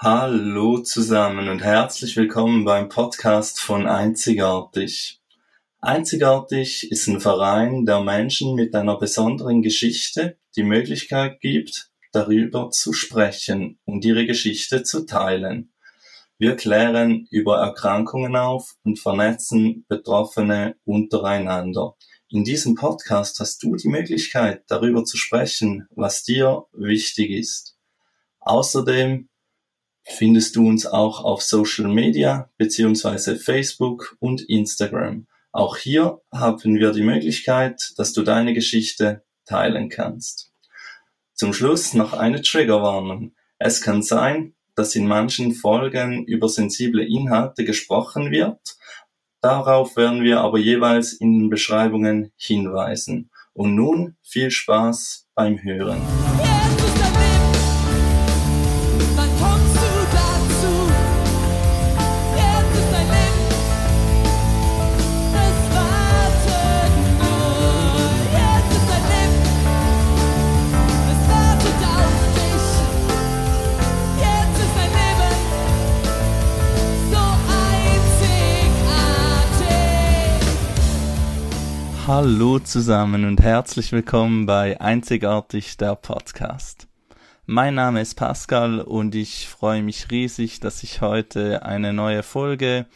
Hallo zusammen und herzlich willkommen beim Podcast von Einzigartig. Einzigartig ist ein Verein, der Menschen mit einer besonderen Geschichte die Möglichkeit gibt, darüber zu sprechen und ihre Geschichte zu teilen. Wir klären über Erkrankungen auf und vernetzen Betroffene untereinander. In diesem Podcast hast du die Möglichkeit, darüber zu sprechen, was dir wichtig ist. Außerdem findest du uns auch auf Social Media beziehungsweise Facebook und Instagram. Auch hier haben wir die Möglichkeit, dass du deine Geschichte teilen kannst. Zum Schluss noch eine Triggerwarnung. Es kann sein, dass in manchen Folgen über sensible Inhalte gesprochen wird. Darauf werden wir aber jeweils in den Beschreibungen hinweisen. Und nun viel Spaß beim Hören. Hallo zusammen und herzlich willkommen bei Einzigartig der Podcast. Mein Name ist Pascal und ich freue mich riesig, dass ich heute eine neue Folge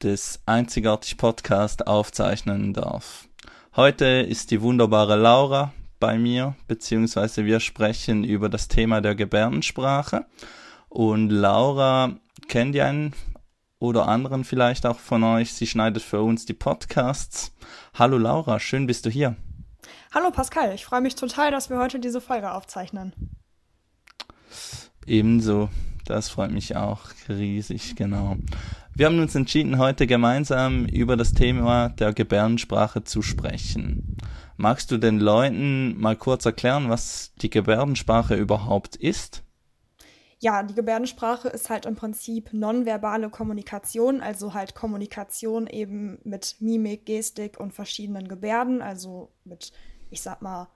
des Einzigartig Podcast aufzeichnen darf. Heute ist die wunderbare Laura bei mir, beziehungsweise wir sprechen über das Thema der Gebärdensprache. Und Laura kennt ja einen oder anderen vielleicht auch von euch. Sie schneidet für uns die Podcasts. Hallo Laura, schön bist du hier. Hallo Pascal, ich freue mich total, dass wir heute diese Folge aufzeichnen. Ebenso, das freut mich auch riesig, genau. Wir haben uns entschieden, heute gemeinsam über das Thema der Gebärdensprache zu sprechen. Magst du den Leuten mal kurz erklären, was die Gebärdensprache überhaupt ist? Ja, die Gebärdensprache ist halt im Prinzip nonverbale Kommunikation, also halt Kommunikation eben mit Mimik, Gestik und verschiedenen Gebärden, also mit, ich sag mal,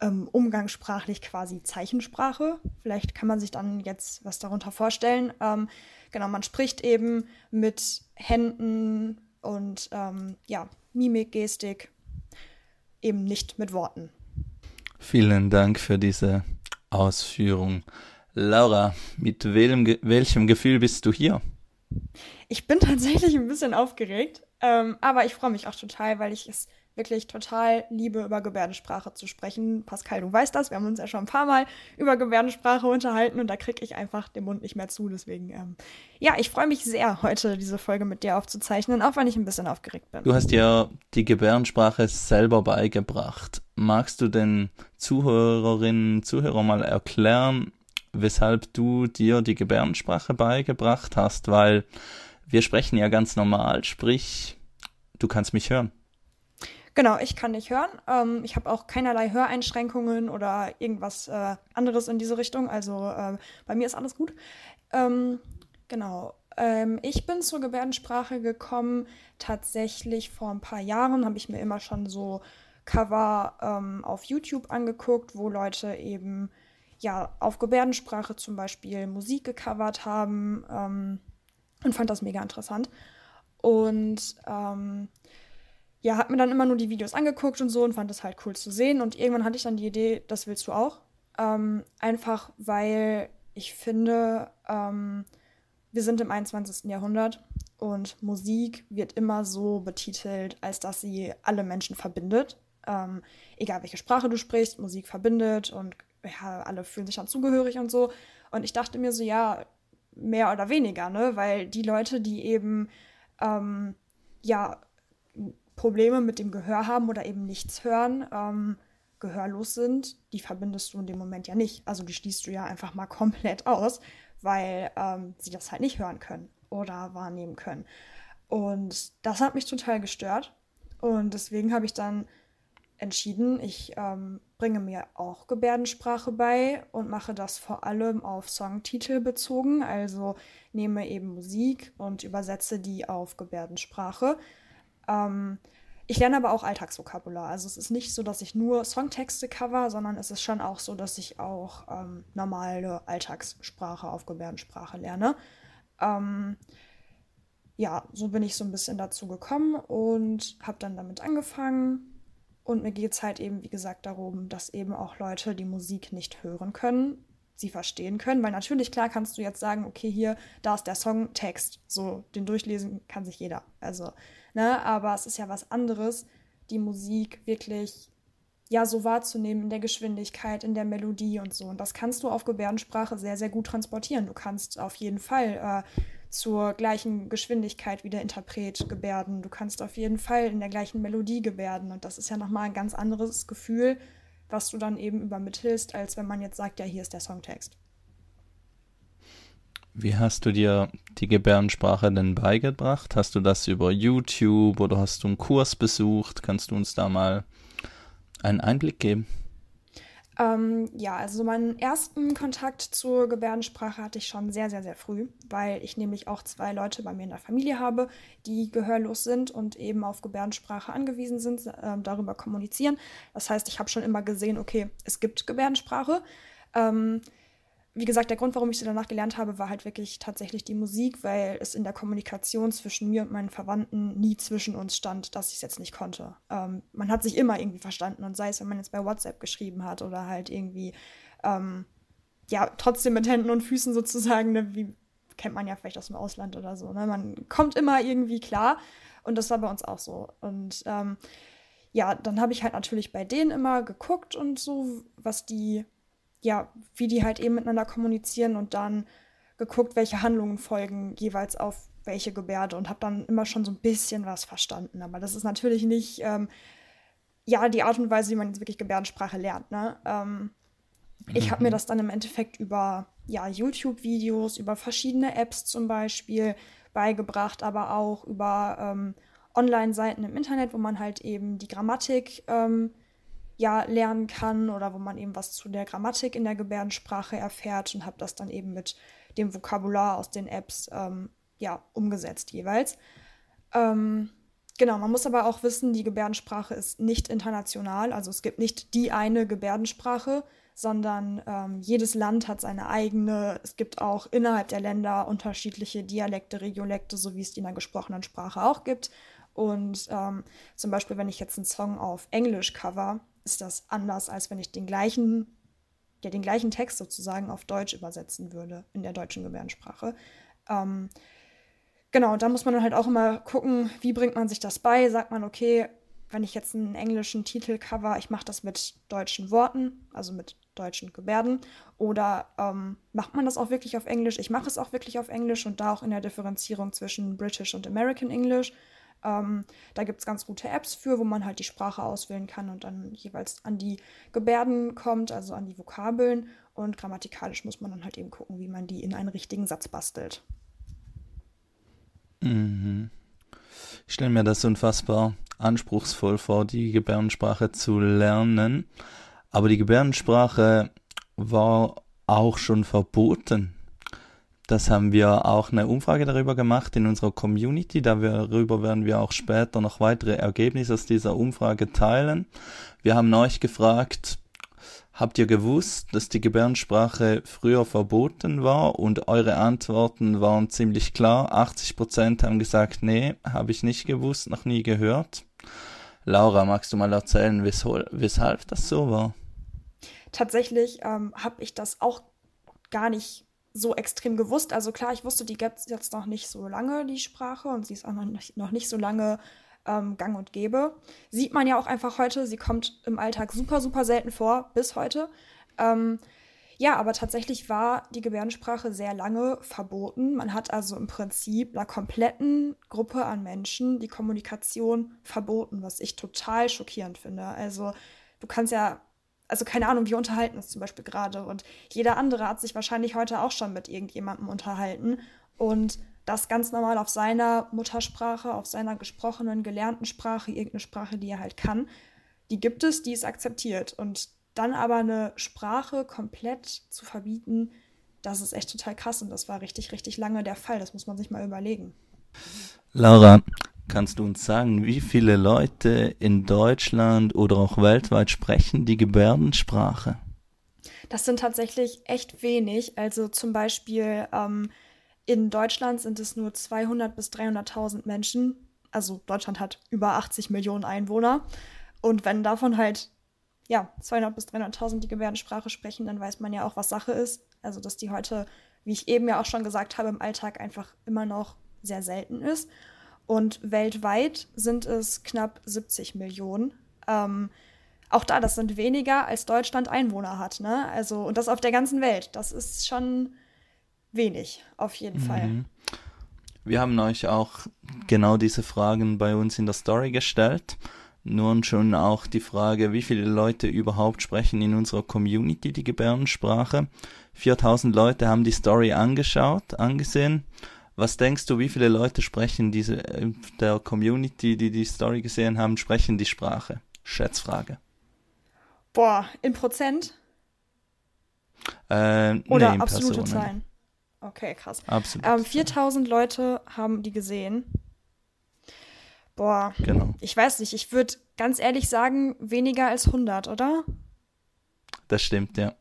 ähm, umgangssprachlich quasi Zeichensprache. Vielleicht kann man sich dann jetzt was darunter vorstellen. Ähm, genau, man spricht eben mit Händen und ähm, ja, Mimik, Gestik, eben nicht mit Worten. Vielen Dank für diese Ausführung. Laura, mit welchem, welchem Gefühl bist du hier? Ich bin tatsächlich ein bisschen aufgeregt, ähm, aber ich freue mich auch total, weil ich es wirklich total liebe, über Gebärdensprache zu sprechen. Pascal, du weißt das, wir haben uns ja schon ein paar Mal über Gebärdensprache unterhalten und da kriege ich einfach den Mund nicht mehr zu. Deswegen, ähm, ja, ich freue mich sehr, heute diese Folge mit dir aufzuzeichnen, auch wenn ich ein bisschen aufgeregt bin. Du hast ja die Gebärdensprache selber beigebracht. Magst du den Zuhörerinnen und Zuhörern mal erklären, weshalb du dir die Gebärdensprache beigebracht hast, weil wir sprechen ja ganz normal, sprich, du kannst mich hören. Genau, ich kann dich hören. Ähm, ich habe auch keinerlei Höreinschränkungen oder irgendwas äh, anderes in diese Richtung. Also äh, bei mir ist alles gut. Ähm, genau. Ähm, ich bin zur Gebärdensprache gekommen tatsächlich vor ein paar Jahren. Habe ich mir immer schon so Cover ähm, auf YouTube angeguckt, wo Leute eben ja, auf Gebärdensprache zum Beispiel Musik gecovert haben ähm, und fand das mega interessant. Und ähm, ja, hat mir dann immer nur die Videos angeguckt und so und fand das halt cool zu sehen. Und irgendwann hatte ich dann die Idee, das willst du auch. Ähm, einfach weil ich finde, ähm, wir sind im 21. Jahrhundert und Musik wird immer so betitelt, als dass sie alle Menschen verbindet. Ähm, egal welche Sprache du sprichst, Musik verbindet und ja, alle fühlen sich dann zugehörig und so. Und ich dachte mir so, ja, mehr oder weniger, ne? Weil die Leute, die eben ähm, ja Probleme mit dem Gehör haben oder eben nichts hören, ähm, gehörlos sind, die verbindest du in dem Moment ja nicht. Also die schließt du ja einfach mal komplett aus, weil ähm, sie das halt nicht hören können oder wahrnehmen können. Und das hat mich total gestört. Und deswegen habe ich dann entschieden, ich ähm, bringe mir auch Gebärdensprache bei und mache das vor allem auf Songtitel bezogen, also nehme eben Musik und übersetze die auf Gebärdensprache. Ähm, Ich lerne aber auch Alltagsvokabular. Also es ist nicht so, dass ich nur Songtexte cover, sondern es ist schon auch so, dass ich auch ähm, normale Alltagssprache auf Gebärdensprache lerne. Ähm, ja, so bin ich so ein bisschen dazu gekommen und habe dann damit angefangen. Und mir geht es halt eben, wie gesagt, darum, dass eben auch Leute, die Musik nicht hören können, sie verstehen können. Weil natürlich, klar, kannst du jetzt sagen, okay, hier, da ist der Songtext. So, den durchlesen kann sich jeder. Also, ne, aber es ist ja was anderes, die Musik wirklich ja so wahrzunehmen in der Geschwindigkeit, in der Melodie und so. Und das kannst du auf Gebärdensprache sehr, sehr gut transportieren. Du kannst auf jeden Fall äh, zur gleichen Geschwindigkeit wie der Interpret gebärden. Du kannst auf jeden Fall in der gleichen Melodie gebärden. Und das ist ja nochmal ein ganz anderes Gefühl, was du dann eben übermittelst, als wenn man jetzt sagt, ja, hier ist der Songtext. Wie hast du dir die Gebärdensprache denn beigebracht? Hast du das über YouTube oder hast du einen Kurs besucht? Kannst du uns da mal einen Einblick geben? Ähm, ja, also meinen ersten Kontakt zur Gebärdensprache hatte ich schon sehr, sehr, sehr früh, weil ich nämlich auch zwei Leute bei mir in der Familie habe, die gehörlos sind und eben auf Gebärdensprache angewiesen sind, äh, darüber kommunizieren. Das heißt, ich habe schon immer gesehen, okay, es gibt Gebärdensprache. Ähm, wie gesagt, der Grund, warum ich sie danach gelernt habe, war halt wirklich tatsächlich die Musik, weil es in der Kommunikation zwischen mir und meinen Verwandten nie zwischen uns stand, dass ich es jetzt nicht konnte. Ähm, man hat sich immer irgendwie verstanden und sei es, wenn man jetzt bei WhatsApp geschrieben hat oder halt irgendwie, ähm, ja, trotzdem mit Händen und Füßen sozusagen, ne, wie kennt man ja vielleicht aus dem Ausland oder so. Ne? Man kommt immer irgendwie klar und das war bei uns auch so. Und ähm, ja, dann habe ich halt natürlich bei denen immer geguckt und so, was die ja, wie die halt eben miteinander kommunizieren und dann geguckt, welche Handlungen folgen jeweils auf welche Gebärde und habe dann immer schon so ein bisschen was verstanden. Aber das ist natürlich nicht, ähm, ja, die Art und Weise, wie man jetzt wirklich Gebärdensprache lernt. Ne? Ähm, ich habe mir mhm. das dann im Endeffekt über ja, YouTube-Videos, über verschiedene Apps zum Beispiel beigebracht, aber auch über ähm, Online-Seiten im Internet, wo man halt eben die Grammatik ähm, ja lernen kann oder wo man eben was zu der Grammatik in der Gebärdensprache erfährt und habe das dann eben mit dem Vokabular aus den Apps ähm, ja umgesetzt jeweils. Ähm, genau, man muss aber auch wissen, die Gebärdensprache ist nicht international, also es gibt nicht die eine Gebärdensprache, sondern ähm, jedes Land hat seine eigene. Es gibt auch innerhalb der Länder unterschiedliche Dialekte, Regiolekte, so wie es die in der gesprochenen Sprache auch gibt. Und ähm, zum Beispiel, wenn ich jetzt einen Song auf Englisch cover, ist das anders, als wenn ich den gleichen, ja, den gleichen Text sozusagen auf Deutsch übersetzen würde, in der deutschen Gebärdensprache. Ähm, genau, da muss man dann halt auch immer gucken, wie bringt man sich das bei? Sagt man, okay, wenn ich jetzt einen englischen Titel cover, ich mache das mit deutschen Worten, also mit deutschen Gebärden, oder ähm, macht man das auch wirklich auf Englisch? Ich mache es auch wirklich auf Englisch und da auch in der Differenzierung zwischen British und American English. Ähm, da gibt es ganz gute Apps für, wo man halt die Sprache auswählen kann und dann jeweils an die Gebärden kommt, also an die Vokabeln. Und grammatikalisch muss man dann halt eben gucken, wie man die in einen richtigen Satz bastelt. Mhm. Ich stelle mir das unfassbar anspruchsvoll vor, die Gebärdensprache zu lernen. Aber die Gebärdensprache war auch schon verboten das haben wir auch eine Umfrage darüber gemacht in unserer Community. Darüber werden wir auch später noch weitere Ergebnisse aus dieser Umfrage teilen. Wir haben euch gefragt, habt ihr gewusst, dass die Gebärdensprache früher verboten war? Und eure Antworten waren ziemlich klar. 80% haben gesagt, nee, habe ich nicht gewusst, noch nie gehört. Laura, magst du mal erzählen, weshalb, weshalb das so war? Tatsächlich ähm, habe ich das auch gar nicht so extrem gewusst. Also klar, ich wusste, die gibt es jetzt noch nicht so lange, die Sprache, und sie ist auch noch nicht, noch nicht so lange ähm, gang und gäbe. Sieht man ja auch einfach heute, sie kommt im Alltag super, super selten vor, bis heute. Ähm, ja, aber tatsächlich war die Gebärdensprache sehr lange verboten. Man hat also im Prinzip einer kompletten Gruppe an Menschen die Kommunikation verboten, was ich total schockierend finde. Also du kannst ja also keine Ahnung, wir unterhalten uns zum Beispiel gerade und jeder andere hat sich wahrscheinlich heute auch schon mit irgendjemandem unterhalten und das ganz normal auf seiner Muttersprache, auf seiner gesprochenen, gelernten Sprache, irgendeine Sprache, die er halt kann, die gibt es, die ist akzeptiert und dann aber eine Sprache komplett zu verbieten, das ist echt total krass und das war richtig, richtig lange der Fall. Das muss man sich mal überlegen. Laura, Kannst du uns sagen, wie viele Leute in Deutschland oder auch weltweit sprechen die Gebärdensprache? Das sind tatsächlich echt wenig. Also zum Beispiel ähm, in Deutschland sind es nur 200.000 bis 300.000 Menschen. Also Deutschland hat über 80 Millionen Einwohner. Und wenn davon halt ja 200.000 bis 300.000 die Gebärdensprache sprechen, dann weiß man ja auch, was Sache ist. Also dass die heute, wie ich eben ja auch schon gesagt habe, im Alltag einfach immer noch sehr selten ist. Und weltweit sind es knapp 70 Millionen. Ähm, auch da, das sind weniger als Deutschland Einwohner hat, ne? Also, und das auf der ganzen Welt. Das ist schon wenig, auf jeden mhm. Fall. Wir haben euch auch genau diese Fragen bei uns in der Story gestellt. Nun schon auch die Frage, wie viele Leute überhaupt sprechen in unserer Community die Gebärdensprache. 4000 Leute haben die Story angeschaut, angesehen. Was denkst du, wie viele Leute sprechen diese, äh, der Community, die die Story gesehen haben, sprechen die Sprache? Schätzfrage. Boah, in Prozent? Äh, Oder nee, absolute Personen. Zahlen? Okay, krass. Absolut. Ähm, 4000 Leute haben die gesehen. Boah, genau. ich weiß nicht, ich würde ganz ehrlich sagen, weniger als 100, oder? Das stimmt, ja.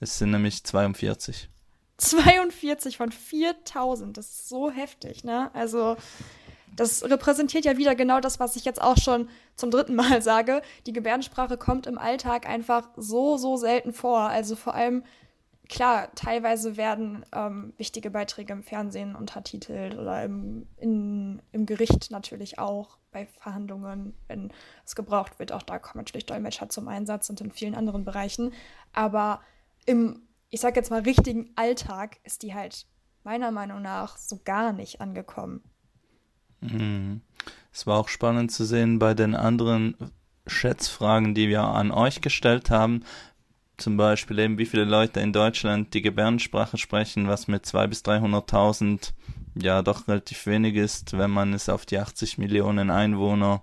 Es sind nämlich 42. 42 von 4000, das ist so heftig, ne? Also, das repräsentiert ja wieder genau das, was ich jetzt auch schon zum dritten Mal sage. Die Gebärdensprache kommt im Alltag einfach so, so selten vor. Also vor allem, klar, teilweise werden ähm, wichtige Beiträge im Fernsehen untertitelt oder im, in, im Gericht natürlich auch bei Verhandlungen, wenn es gebraucht wird. Auch da kommen natürlich Dolmetscher zum Einsatz und in vielen anderen Bereichen. Aber im, ich sag jetzt mal, richtigen Alltag ist die halt meiner Meinung nach so gar nicht angekommen. Mhm. Es war auch spannend zu sehen bei den anderen Schätzfragen, die wir an euch gestellt haben. Zum Beispiel eben, wie viele Leute in Deutschland die Gebärdensprache sprechen, was mit 200.000 bis 300.000 ja doch relativ wenig ist, wenn man es auf die 80 Millionen Einwohner,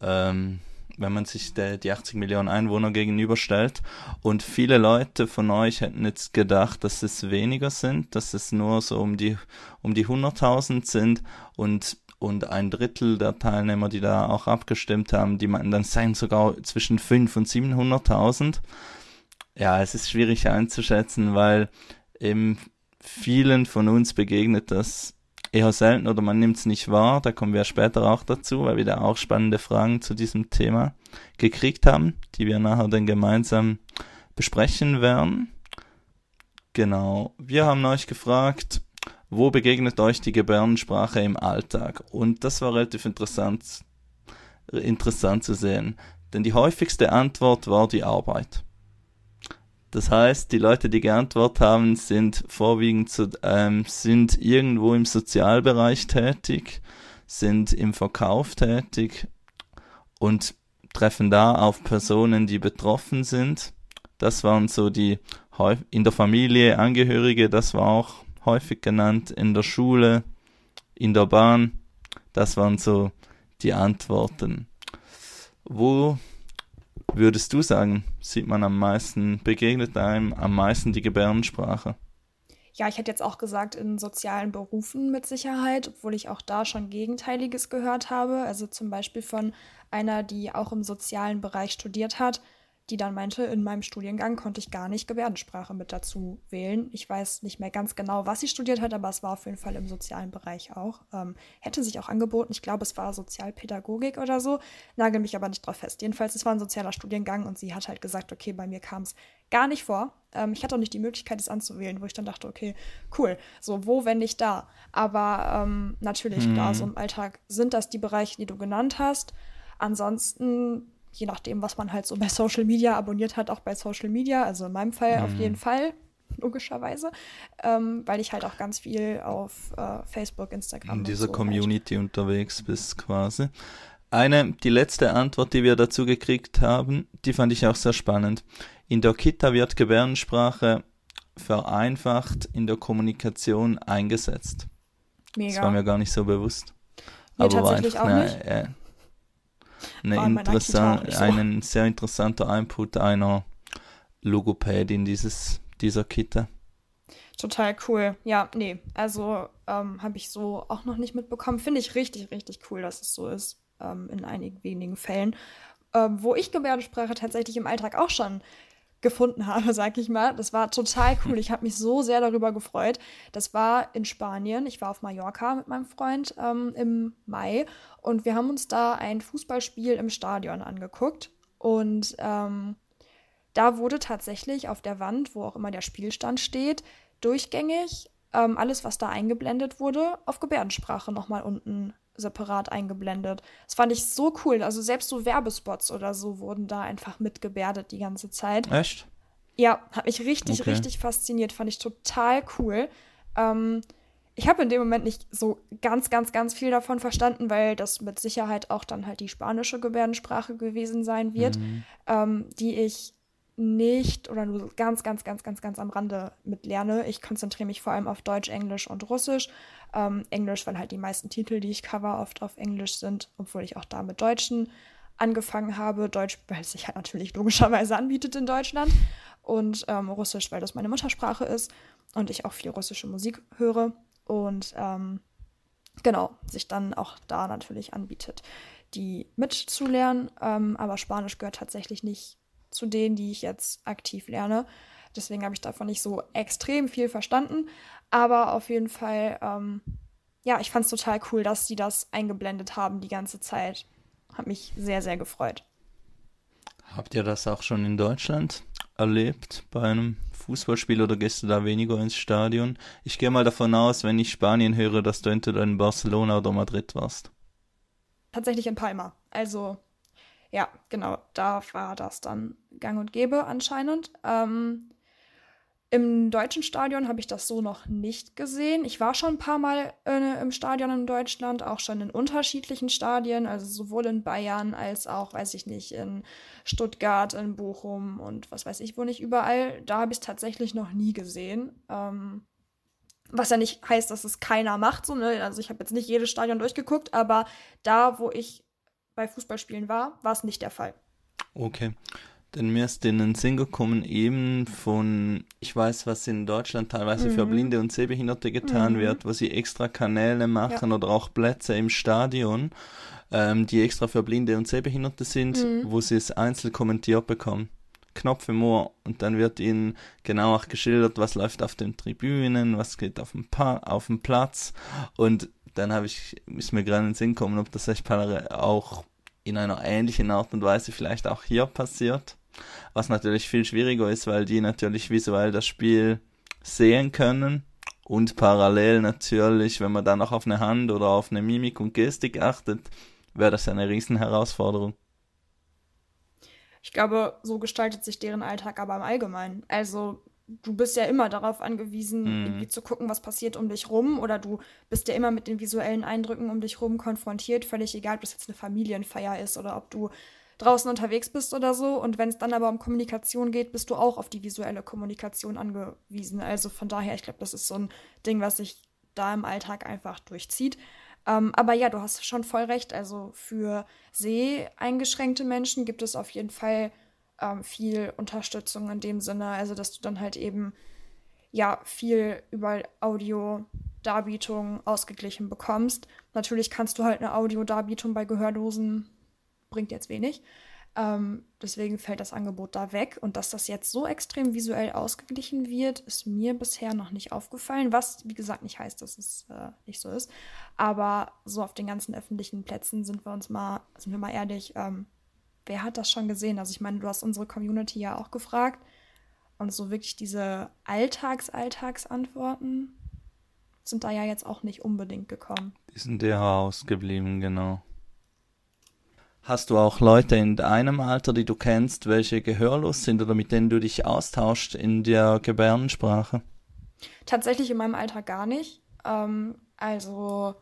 ähm, wenn man sich der, die 80 Millionen Einwohner gegenüberstellt. Und viele Leute von euch hätten jetzt gedacht, dass es weniger sind, dass es nur so um die, um die 100.000 sind. Und und ein Drittel der Teilnehmer, die da auch abgestimmt haben, die meinten, dann seien sogar zwischen 5 und 700.000. Ja, es ist schwierig einzuschätzen, weil eben vielen von uns begegnet das eher selten oder man nimmt es nicht wahr. Da kommen wir später auch dazu, weil wir da auch spannende Fragen zu diesem Thema gekriegt haben, die wir nachher dann gemeinsam besprechen werden. Genau. Wir haben euch gefragt, wo begegnet euch die Gebärdensprache im Alltag? Und das war relativ interessant, interessant zu sehen. Denn die häufigste Antwort war die Arbeit. Das heißt, die Leute, die geantwortet haben, sind vorwiegend zu, ähm, sind irgendwo im Sozialbereich tätig, sind im Verkauf tätig und treffen da auf Personen, die betroffen sind. Das waren so die in der Familie Angehörige, das war auch häufig genannt, in der Schule, in der Bahn. Das waren so die Antworten. Wo würdest du sagen, sieht man am meisten, begegnet einem am meisten die Gebärdensprache? Ja, ich hätte jetzt auch gesagt, in sozialen Berufen mit Sicherheit, obwohl ich auch da schon Gegenteiliges gehört habe. Also zum Beispiel von einer, die auch im sozialen Bereich studiert hat, die dann meinte, in meinem Studiengang konnte ich gar nicht Gebärdensprache mit dazu wählen. Ich weiß nicht mehr ganz genau, was sie studiert hat, aber es war auf jeden Fall im sozialen Bereich auch. Ähm, hätte sich auch angeboten. Ich glaube, es war Sozialpädagogik oder so. Nagel mich aber nicht drauf fest. Jedenfalls, es war ein sozialer Studiengang und sie hat halt gesagt, okay, bei mir kam es gar nicht vor. Ähm, ich hatte auch nicht die Möglichkeit, es anzuwählen, wo ich dann dachte, okay, cool. So, wo, wenn nicht da? Aber ähm, natürlich, mhm. klar, so im Alltag sind das die Bereiche, die du genannt hast. Ansonsten je nachdem, was man halt so bei Social Media abonniert hat, auch bei Social Media. Also in meinem Fall mhm. auf jeden Fall, logischerweise, ähm, weil ich halt auch ganz viel auf äh, Facebook, Instagram. In dieser so Community halt. unterwegs bist quasi. Eine, die letzte Antwort, die wir dazu gekriegt haben, die fand ich auch sehr spannend. In der Kita wird Gebärdensprache vereinfacht in der Kommunikation eingesetzt. Mega. Das war mir gar nicht so bewusst. Mir Aber war einfach eine, eine interessant, so. einen sehr interessanter Input einer Logopädin dieses, dieser Kita. Total cool. Ja, nee, also ähm, habe ich so auch noch nicht mitbekommen. Finde ich richtig, richtig cool, dass es so ist ähm, in einigen wenigen Fällen. Ähm, wo ich Gebärdensprache tatsächlich im Alltag auch schon gefunden habe, sag ich mal. Das war total cool. Ich habe mich so sehr darüber gefreut. Das war in Spanien. Ich war auf Mallorca mit meinem Freund ähm, im Mai und wir haben uns da ein Fußballspiel im Stadion angeguckt. Und ähm, da wurde tatsächlich auf der Wand, wo auch immer der Spielstand steht, durchgängig ähm, alles, was da eingeblendet wurde, auf Gebärdensprache nochmal unten separat eingeblendet. Das fand ich so cool. Also selbst so Werbespots oder so wurden da einfach mitgebärdet die ganze Zeit. Echt? Ja, hat mich richtig, okay. richtig fasziniert. Fand ich total cool. Ähm, ich habe in dem Moment nicht so ganz, ganz, ganz viel davon verstanden, weil das mit Sicherheit auch dann halt die spanische Gebärdensprache gewesen sein wird, mhm. ähm, die ich nicht oder nur ganz, ganz, ganz, ganz, ganz am Rande mit lerne. Ich konzentriere mich vor allem auf Deutsch, Englisch und Russisch. Ähm, Englisch, weil halt die meisten Titel, die ich cover, oft auf Englisch sind, obwohl ich auch da mit Deutschen angefangen habe. Deutsch, weil es sich halt natürlich logischerweise anbietet in Deutschland. Und ähm, Russisch, weil das meine Muttersprache ist und ich auch viel russische Musik höre. Und ähm, genau, sich dann auch da natürlich anbietet, die mitzulernen. Ähm, aber Spanisch gehört tatsächlich nicht zu denen, die ich jetzt aktiv lerne. Deswegen habe ich davon nicht so extrem viel verstanden. Aber auf jeden Fall, ähm, ja, ich fand es total cool, dass sie das eingeblendet haben die ganze Zeit. Hat mich sehr, sehr gefreut. Habt ihr das auch schon in Deutschland erlebt bei einem Fußballspiel oder gehst du da weniger ins Stadion? Ich gehe mal davon aus, wenn ich Spanien höre, dass du entweder in Barcelona oder Madrid warst. Tatsächlich in Palma. Also ja, genau, da war das dann gang und gäbe anscheinend. Ähm, Im deutschen Stadion habe ich das so noch nicht gesehen. Ich war schon ein paar Mal äh, im Stadion in Deutschland, auch schon in unterschiedlichen Stadien, also sowohl in Bayern als auch, weiß ich nicht, in Stuttgart, in Bochum und was weiß ich wo nicht überall. Da habe ich es tatsächlich noch nie gesehen. Ähm, was ja nicht heißt, dass es keiner macht. So, ne? Also ich habe jetzt nicht jedes Stadion durchgeguckt, aber da, wo ich bei Fußballspielen war, war es nicht der Fall. Okay. Denn mir ist in den Sinn gekommen, eben von, ich weiß, was in Deutschland teilweise mhm. für Blinde und Sehbehinderte getan mhm. wird, wo sie extra Kanäle machen ja. oder auch Plätze im Stadion, ähm, die extra für Blinde und Sehbehinderte sind, mhm. wo sie es einzeln kommentiert bekommen. Knopf im Ohr und dann wird ihnen genau auch geschildert, was läuft auf den Tribünen, was geht auf dem, pa auf dem Platz und dann habe ich, ist mir gerade in den Sinn gekommen, ob das echt auch in einer ähnlichen Art und Weise vielleicht auch hier passiert. Was natürlich viel schwieriger ist, weil die natürlich visuell das Spiel sehen können und parallel natürlich, wenn man dann noch auf eine Hand oder auf eine Mimik und Gestik achtet, wäre das eine Riesenherausforderung. Ich glaube, so gestaltet sich deren Alltag aber im Allgemeinen. Also du bist ja immer darauf angewiesen, mhm. irgendwie zu gucken, was passiert um dich rum. Oder du bist ja immer mit den visuellen Eindrücken um dich rum konfrontiert. Völlig egal, ob das jetzt eine Familienfeier ist oder ob du draußen unterwegs bist oder so. Und wenn es dann aber um Kommunikation geht, bist du auch auf die visuelle Kommunikation angewiesen. Also von daher, ich glaube, das ist so ein Ding, was sich da im Alltag einfach durchzieht. Ähm, aber ja, du hast schon voll recht. Also für seheingeschränkte Menschen gibt es auf jeden Fall ähm, viel Unterstützung in dem Sinne, also dass du dann halt eben ja viel über Audio-Darbietung ausgeglichen bekommst. Natürlich kannst du halt eine Audio-Darbietung bei Gehörlosen, bringt jetzt wenig. Ähm, deswegen fällt das Angebot da weg. Und dass das jetzt so extrem visuell ausgeglichen wird, ist mir bisher noch nicht aufgefallen. Was, wie gesagt, nicht heißt, dass es äh, nicht so ist. Aber so auf den ganzen öffentlichen Plätzen sind wir uns mal, sind wir mal ehrlich, ähm, wer hat das schon gesehen? Also ich meine, du hast unsere Community ja auch gefragt. Und so wirklich diese Alltags-Alltagsantworten sind da ja jetzt auch nicht unbedingt gekommen. Die sind eher ausgeblieben, genau. Hast du auch Leute in deinem Alter, die du kennst, welche gehörlos sind oder mit denen du dich austauscht in der Gebärdensprache? Tatsächlich in meinem Alter gar nicht. Ähm, also,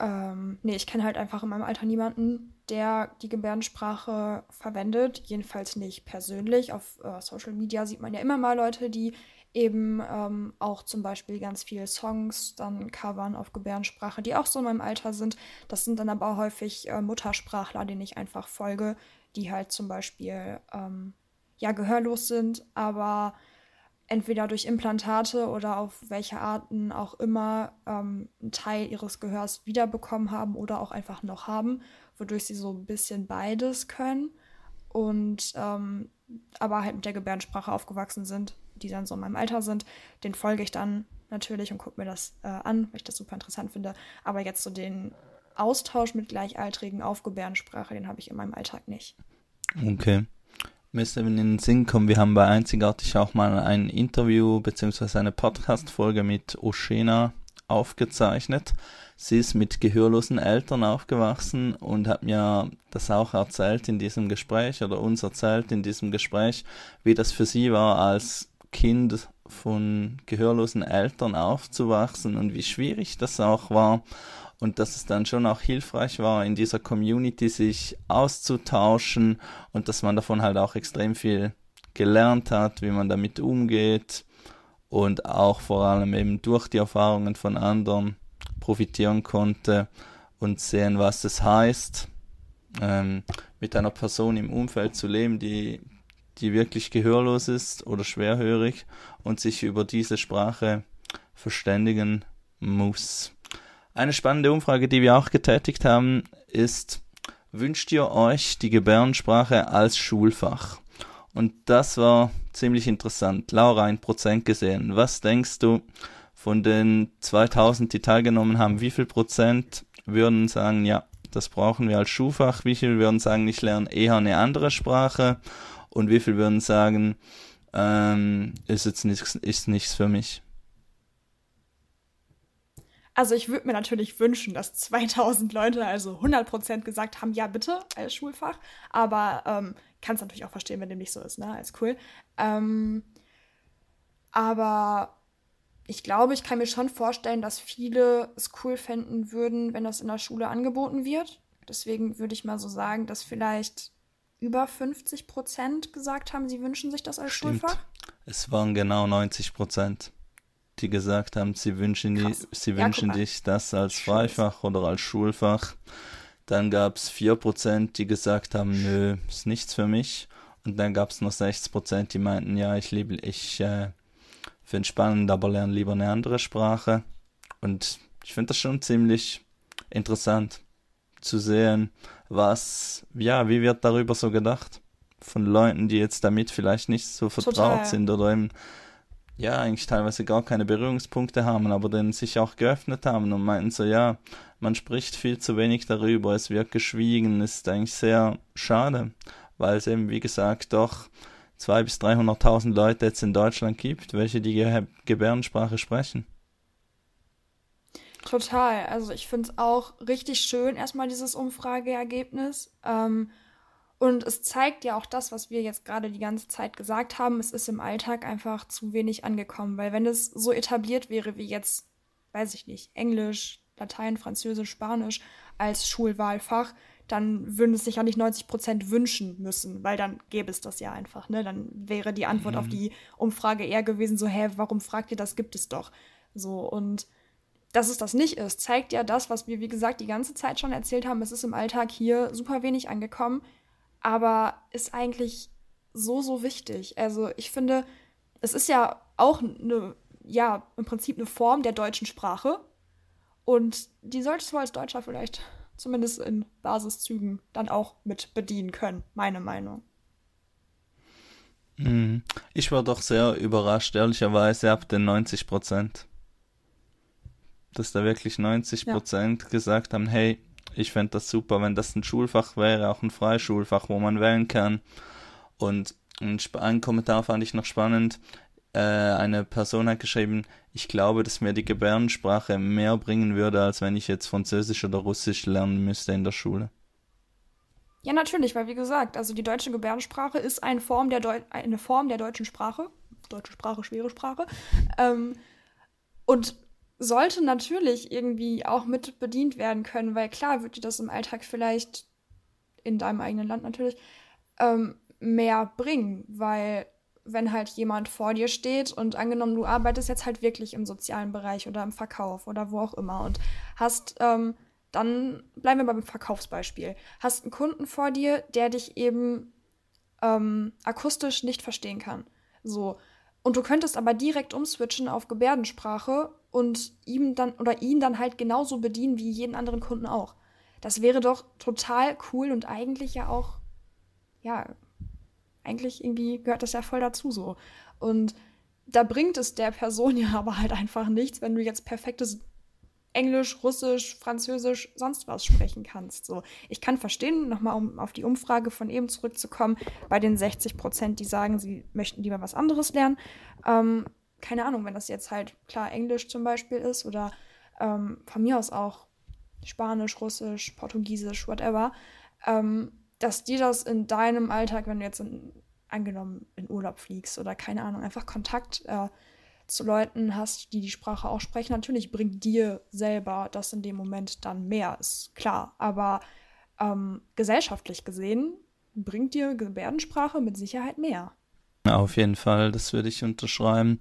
ähm, nee, ich kenne halt einfach in meinem Alter niemanden, der die Gebärdensprache verwendet, jedenfalls nicht persönlich. Auf äh, Social Media sieht man ja immer mal Leute, die eben ähm, auch zum Beispiel ganz viele Songs dann covern auf Gebärdensprache, die auch so in meinem Alter sind. Das sind dann aber häufig äh, Muttersprachler, denen ich einfach folge, die halt zum Beispiel ähm, ja gehörlos sind, aber entweder durch Implantate oder auf welche Arten auch immer ähm, einen Teil ihres Gehörs wiederbekommen haben oder auch einfach noch haben, wodurch sie so ein bisschen beides können und ähm, aber halt mit der Gebärdensprache aufgewachsen sind, die dann so in meinem Alter sind. Den folge ich dann natürlich und gucke mir das äh, an, weil ich das super interessant finde. Aber jetzt so den Austausch mit Gleichaltrigen auf Gebärdensprache, den habe ich in meinem Alltag nicht. Okay. Ist in den Sinn kommen, wir haben bei Einzigartig auch mal ein Interview bzw. eine Podcast-Folge mit Oshena aufgezeichnet. Sie ist mit gehörlosen Eltern aufgewachsen und hat mir das auch erzählt in diesem Gespräch oder uns erzählt in diesem Gespräch, wie das für sie war, als Kind von gehörlosen Eltern aufzuwachsen und wie schwierig das auch war und dass es dann schon auch hilfreich war, in dieser Community sich auszutauschen und dass man davon halt auch extrem viel gelernt hat, wie man damit umgeht und auch vor allem eben durch die Erfahrungen von anderen profitieren konnte und sehen, was es heißt, ähm, mit einer Person im Umfeld zu leben, die, die wirklich gehörlos ist oder schwerhörig und sich über diese Sprache verständigen muss. Eine spannende Umfrage, die wir auch getätigt haben, ist, wünscht ihr euch die Gebärdensprache als Schulfach? Und das war ziemlich interessant. Laura, ein Prozent gesehen. Was denkst du von den 2000, die teilgenommen haben, wie viel Prozent würden sagen, ja, das brauchen wir als Schulfach? Wie viel würden sagen, ich lerne eher eine andere Sprache? Und wie viel würden sagen, ähm, ist jetzt nichts, ist nichts für mich? Also ich würde mir natürlich wünschen, dass 2000 Leute, also 100% gesagt haben, ja bitte, als Schulfach. Aber ähm, kann es natürlich auch verstehen, wenn dem nicht so ist, ne? Als cool. Ähm, aber ich glaube, ich kann mir schon vorstellen, dass viele es cool fänden würden, wenn das in der Schule angeboten wird. Deswegen würde ich mal so sagen, dass vielleicht über 50% gesagt haben, sie wünschen sich das als Stimmt. Schulfach. Es waren genau 90 Prozent die gesagt haben, sie wünschen, die, sie ja, wünschen dich das als Freifach oder als Schulfach. Dann gab es 4%, die gesagt haben, nö, ist nichts für mich. Und dann gab es noch 60%, die meinten, ja, ich liebe, ich äh, finde es spannend, aber lerne lieber eine andere Sprache. Und ich finde das schon ziemlich interessant zu sehen, was, ja, wie wird darüber so gedacht? Von Leuten, die jetzt damit vielleicht nicht so vertraut Total. sind oder eben ja, eigentlich teilweise gar keine Berührungspunkte haben, aber dann sich auch geöffnet haben und meinten so, ja, man spricht viel zu wenig darüber, es wird geschwiegen, ist eigentlich sehr schade, weil es eben, wie gesagt, doch zwei bis 300.000 Leute jetzt in Deutschland gibt, welche die Ge Gebärdensprache sprechen. Total. Also ich finde es auch richtig schön, erstmal dieses Umfrageergebnis. Ähm, und es zeigt ja auch das, was wir jetzt gerade die ganze Zeit gesagt haben. Es ist im Alltag einfach zu wenig angekommen, weil wenn es so etabliert wäre wie jetzt, weiß ich nicht, Englisch, Latein, Französisch, Spanisch als Schulwahlfach, dann würden es sich ja nicht 90 Prozent wünschen müssen, weil dann gäbe es das ja einfach. Ne? Dann wäre die Antwort mhm. auf die Umfrage eher gewesen, so, hä, warum fragt ihr das? Gibt es doch. So, und dass es das nicht ist, zeigt ja das, was wir, wie gesagt, die ganze Zeit schon erzählt haben. Es ist im Alltag hier super wenig angekommen aber ist eigentlich so, so wichtig. Also ich finde, es ist ja auch eine, ja, im Prinzip eine Form der deutschen Sprache. Und die solltest du als Deutscher vielleicht zumindest in Basiszügen dann auch mit bedienen können, meine Meinung. Mhm. Ich war doch sehr überrascht, ehrlicherweise, ab den 90 Prozent. Dass da wirklich 90 Prozent ja. gesagt haben, hey, ich fände das super, wenn das ein Schulfach wäre, auch ein Freischulfach, wo man wählen kann. Und einen Kommentar fand ich noch spannend. Äh, eine Person hat geschrieben, ich glaube, dass mir die Gebärdensprache mehr bringen würde, als wenn ich jetzt Französisch oder Russisch lernen müsste in der Schule. Ja, natürlich, weil wie gesagt, also die deutsche Gebärdensprache ist eine Form der, Deu eine Form der deutschen Sprache. Deutsche Sprache, schwere Sprache. Ähm, und sollte natürlich irgendwie auch mit bedient werden können, weil klar wird dir das im Alltag vielleicht in deinem eigenen Land natürlich ähm, mehr bringen, weil wenn halt jemand vor dir steht und angenommen, du arbeitest jetzt halt wirklich im sozialen Bereich oder im Verkauf oder wo auch immer und hast, ähm, dann bleiben wir beim Verkaufsbeispiel, hast einen Kunden vor dir, der dich eben ähm, akustisch nicht verstehen kann. So, Und du könntest aber direkt umswitchen auf Gebärdensprache und ihm dann oder ihn dann halt genauso bedienen wie jeden anderen Kunden auch. Das wäre doch total cool und eigentlich ja auch, ja, eigentlich irgendwie gehört das ja voll dazu so. Und da bringt es der Person ja aber halt einfach nichts, wenn du jetzt perfektes Englisch, Russisch, Französisch, sonst was sprechen kannst. So, ich kann verstehen, nochmal um auf die Umfrage von eben zurückzukommen, bei den 60 Prozent, die sagen, sie möchten lieber was anderes lernen. Ähm, keine Ahnung, wenn das jetzt halt klar Englisch zum Beispiel ist oder ähm, von mir aus auch Spanisch, Russisch, Portugiesisch, whatever, ähm, dass dir das in deinem Alltag, wenn du jetzt in, angenommen in Urlaub fliegst oder keine Ahnung, einfach Kontakt äh, zu Leuten hast, die die Sprache auch sprechen. Natürlich bringt dir selber das in dem Moment dann mehr, ist klar. Aber ähm, gesellschaftlich gesehen bringt dir Gebärdensprache mit Sicherheit mehr. Auf jeden Fall, das würde ich unterschreiben.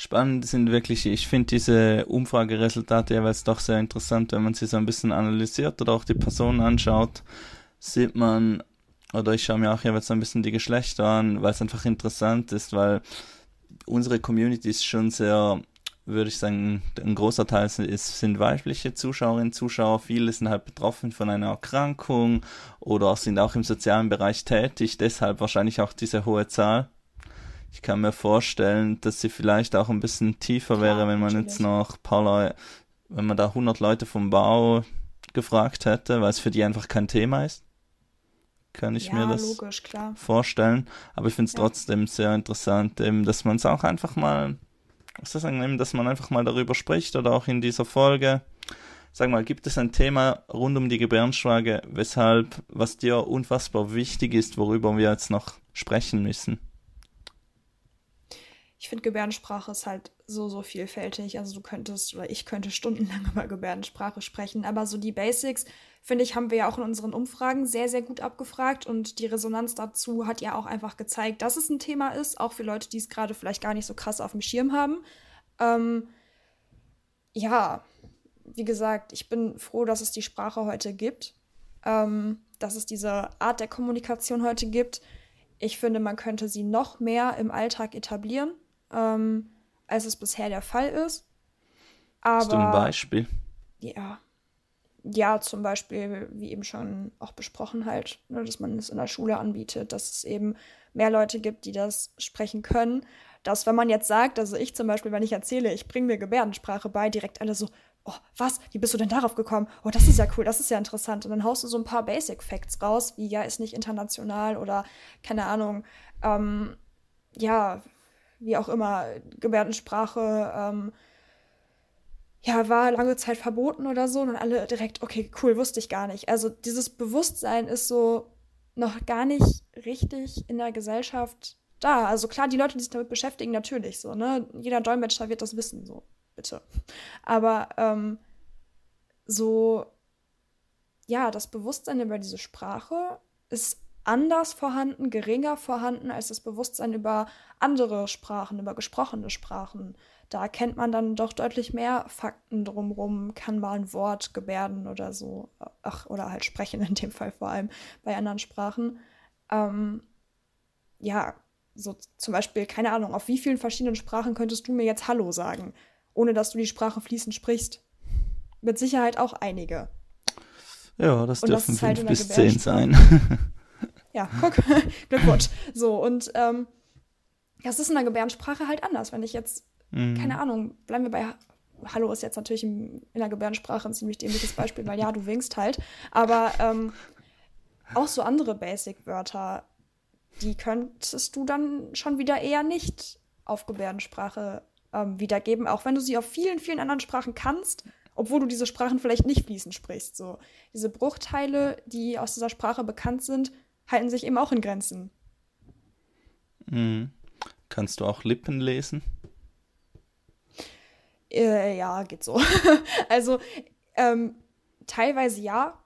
Spannend sind wirklich, ich finde diese Umfrageresultate jeweils doch sehr interessant, wenn man sie so ein bisschen analysiert oder auch die Personen anschaut, sieht man, oder ich schaue mir auch jeweils ein bisschen die Geschlechter an, weil es einfach interessant ist, weil unsere Community ist schon sehr, würde ich sagen, ein großer Teil ist, sind weibliche Zuschauerinnen, Zuschauer. Viele sind halt betroffen von einer Erkrankung oder sind auch im sozialen Bereich tätig, deshalb wahrscheinlich auch diese hohe Zahl. Ich kann mir vorstellen, dass sie vielleicht auch ein bisschen tiefer wäre, wenn man natürlich. jetzt noch paar Leute, wenn man da 100 Leute vom Bau gefragt hätte, weil es für die einfach kein Thema ist kann ich ja, mir das logisch, vorstellen. Aber ich finde es ja. trotzdem sehr interessant, eben, dass man es auch einfach mal, was soll ich sagen, eben, dass man einfach mal darüber spricht oder auch in dieser Folge. Sag mal, gibt es ein Thema rund um die Gebärdensprache, weshalb, was dir unfassbar wichtig ist, worüber wir jetzt noch sprechen müssen? Ich finde, Gebärdensprache ist halt so, so vielfältig. Also du könntest oder ich könnte stundenlang über Gebärdensprache sprechen. Aber so die Basics, finde ich, haben wir ja auch in unseren Umfragen sehr, sehr gut abgefragt. Und die Resonanz dazu hat ja auch einfach gezeigt, dass es ein Thema ist, auch für Leute, die es gerade vielleicht gar nicht so krass auf dem Schirm haben. Ähm, ja, wie gesagt, ich bin froh, dass es die Sprache heute gibt. Ähm, dass es diese Art der Kommunikation heute gibt. Ich finde, man könnte sie noch mehr im Alltag etablieren ähm, als es bisher der Fall ist. Aber, Hast du ein Beispiel? Ja. Ja, zum Beispiel, wie eben schon auch besprochen, halt, ne, dass man es in der Schule anbietet, dass es eben mehr Leute gibt, die das sprechen können. Dass, wenn man jetzt sagt, also ich zum Beispiel, wenn ich erzähle, ich bringe mir Gebärdensprache bei, direkt alle so, oh, was? Wie bist du denn darauf gekommen? Oh, das ist ja cool, das ist ja interessant. Und dann haust du so ein paar Basic Facts raus, wie ja, ist nicht international oder keine Ahnung, ähm, ja, wie auch immer, Gebärdensprache, ähm, ja, war lange Zeit verboten oder so. Und dann alle direkt, okay, cool, wusste ich gar nicht. Also dieses Bewusstsein ist so noch gar nicht richtig in der Gesellschaft da. Also klar, die Leute, die sich damit beschäftigen, natürlich so, ne? Jeder Dolmetscher wird das wissen, so, bitte. Aber ähm, so, ja, das Bewusstsein über diese Sprache ist anders vorhanden, geringer vorhanden als das Bewusstsein über andere Sprachen, über gesprochene Sprachen. Da kennt man dann doch deutlich mehr Fakten drumrum, kann mal ein Wort gebärden oder so, ach, oder halt sprechen in dem Fall vor allem bei anderen Sprachen. Ähm, ja, so zum Beispiel, keine Ahnung, auf wie vielen verschiedenen Sprachen könntest du mir jetzt Hallo sagen, ohne dass du die Sprache fließend sprichst? Mit Sicherheit auch einige. Ja, das Und dürfen das halt fünf bis zehn sein. Ja, guck, Glückwunsch. So, und ähm, das ist in der Gebärdensprache halt anders. Wenn ich jetzt, mhm. keine Ahnung, bleiben wir bei Hallo ist jetzt natürlich in der Gebärdensprache ein ziemlich dämliches Beispiel, weil ja, du winkst halt. Aber ähm, auch so andere Basic-Wörter, die könntest du dann schon wieder eher nicht auf Gebärdensprache ähm, wiedergeben, auch wenn du sie auf vielen, vielen anderen Sprachen kannst, obwohl du diese Sprachen vielleicht nicht fließend sprichst. So diese Bruchteile, die aus dieser Sprache bekannt sind, halten sich eben auch in Grenzen. Mhm. Kannst du auch Lippen lesen? Äh, ja, geht so. also ähm, teilweise ja,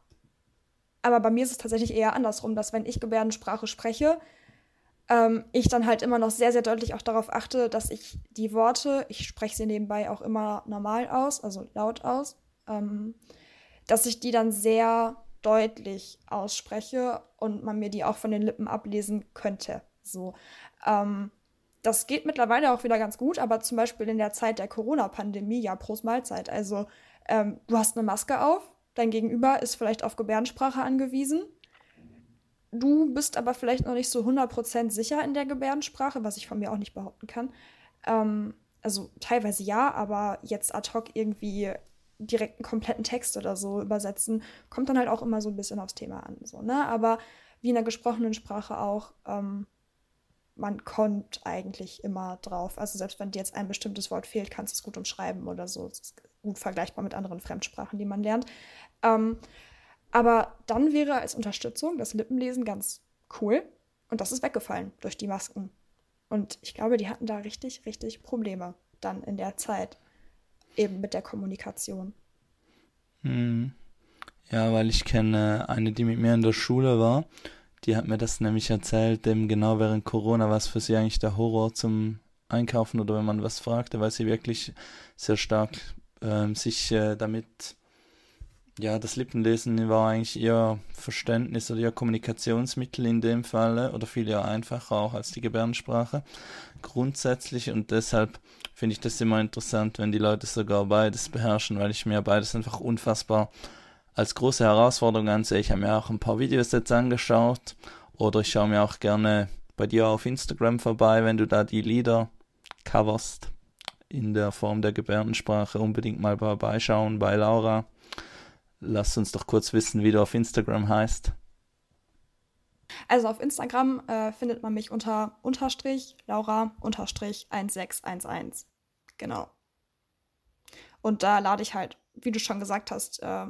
aber bei mir ist es tatsächlich eher andersrum, dass wenn ich Gebärdensprache spreche, ähm, ich dann halt immer noch sehr, sehr deutlich auch darauf achte, dass ich die Worte, ich spreche sie nebenbei auch immer normal aus, also laut aus, ähm, dass ich die dann sehr deutlich ausspreche und man mir die auch von den Lippen ablesen könnte. So. Ähm, das geht mittlerweile auch wieder ganz gut, aber zum Beispiel in der Zeit der Corona-Pandemie, ja, Prost Mahlzeit. Also, ähm, du hast eine Maske auf, dein Gegenüber ist vielleicht auf Gebärdensprache angewiesen. Du bist aber vielleicht noch nicht so 100% sicher in der Gebärdensprache, was ich von mir auch nicht behaupten kann. Ähm, also teilweise ja, aber jetzt ad hoc irgendwie direkt einen kompletten Text oder so übersetzen, kommt dann halt auch immer so ein bisschen aufs Thema an. So, ne? Aber wie in der gesprochenen Sprache auch, ähm, man kommt eigentlich immer drauf. Also selbst wenn dir jetzt ein bestimmtes Wort fehlt, kannst du es gut umschreiben oder so. Das ist gut vergleichbar mit anderen Fremdsprachen, die man lernt. Ähm, aber dann wäre als Unterstützung das Lippenlesen ganz cool. Und das ist weggefallen durch die Masken. Und ich glaube, die hatten da richtig, richtig Probleme dann in der Zeit. Eben mit der Kommunikation. Hm. Ja, weil ich kenne eine, die mit mir in der Schule war. Die hat mir das nämlich erzählt, eben genau während Corona was für sie eigentlich der Horror zum Einkaufen oder wenn man was fragte, weil sie wirklich sehr stark äh, sich äh, damit ja, das Lippenlesen war eigentlich ihr Verständnis oder ihr Kommunikationsmittel in dem Falle oder viel ja einfacher auch als die Gebärdensprache. Grundsätzlich und deshalb finde ich das immer interessant, wenn die Leute sogar beides beherrschen, weil ich mir beides einfach unfassbar als große Herausforderung ansehe. Ich habe mir auch ein paar Videos jetzt angeschaut oder ich schaue mir auch gerne bei dir auf Instagram vorbei, wenn du da die Lieder coverst in der Form der Gebärdensprache. Unbedingt mal vorbeischauen bei Laura Lass uns doch kurz wissen, wie du auf Instagram heißt. Also auf Instagram äh, findet man mich unter unterstrich Laura unterstrich 1611. Genau. Und da lade ich halt, wie du schon gesagt hast, äh,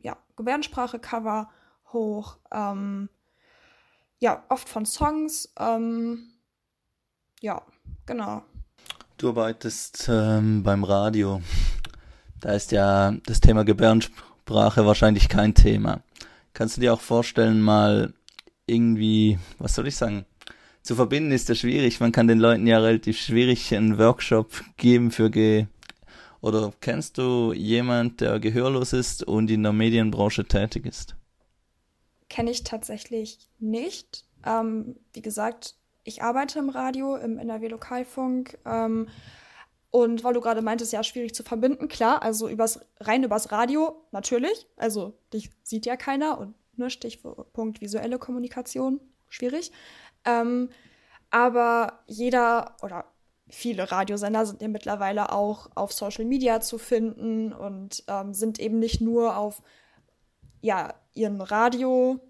ja, Gebärdensprache-Cover hoch. Ähm, ja, oft von Songs. Ähm, ja, genau. Du arbeitest ähm, beim Radio. Da ist ja das Thema Gebärdensprache Sprache wahrscheinlich kein Thema. Kannst du dir auch vorstellen, mal irgendwie, was soll ich sagen, zu verbinden ist ja schwierig. Man kann den Leuten ja relativ schwierig einen Workshop geben für G. Oder kennst du jemand, der gehörlos ist und in der Medienbranche tätig ist? Kenne ich tatsächlich nicht. Ähm, wie gesagt, ich arbeite im Radio, im NRW Lokalfunk. Ähm, und weil du gerade meintest, ja, schwierig zu verbinden, klar, also übers, rein übers Radio natürlich, also dich sieht ja keiner und ne, Stichpunkt visuelle Kommunikation, schwierig. Ähm, aber jeder oder viele Radiosender sind ja mittlerweile auch auf Social Media zu finden und ähm, sind eben nicht nur auf ja, ihren Radio,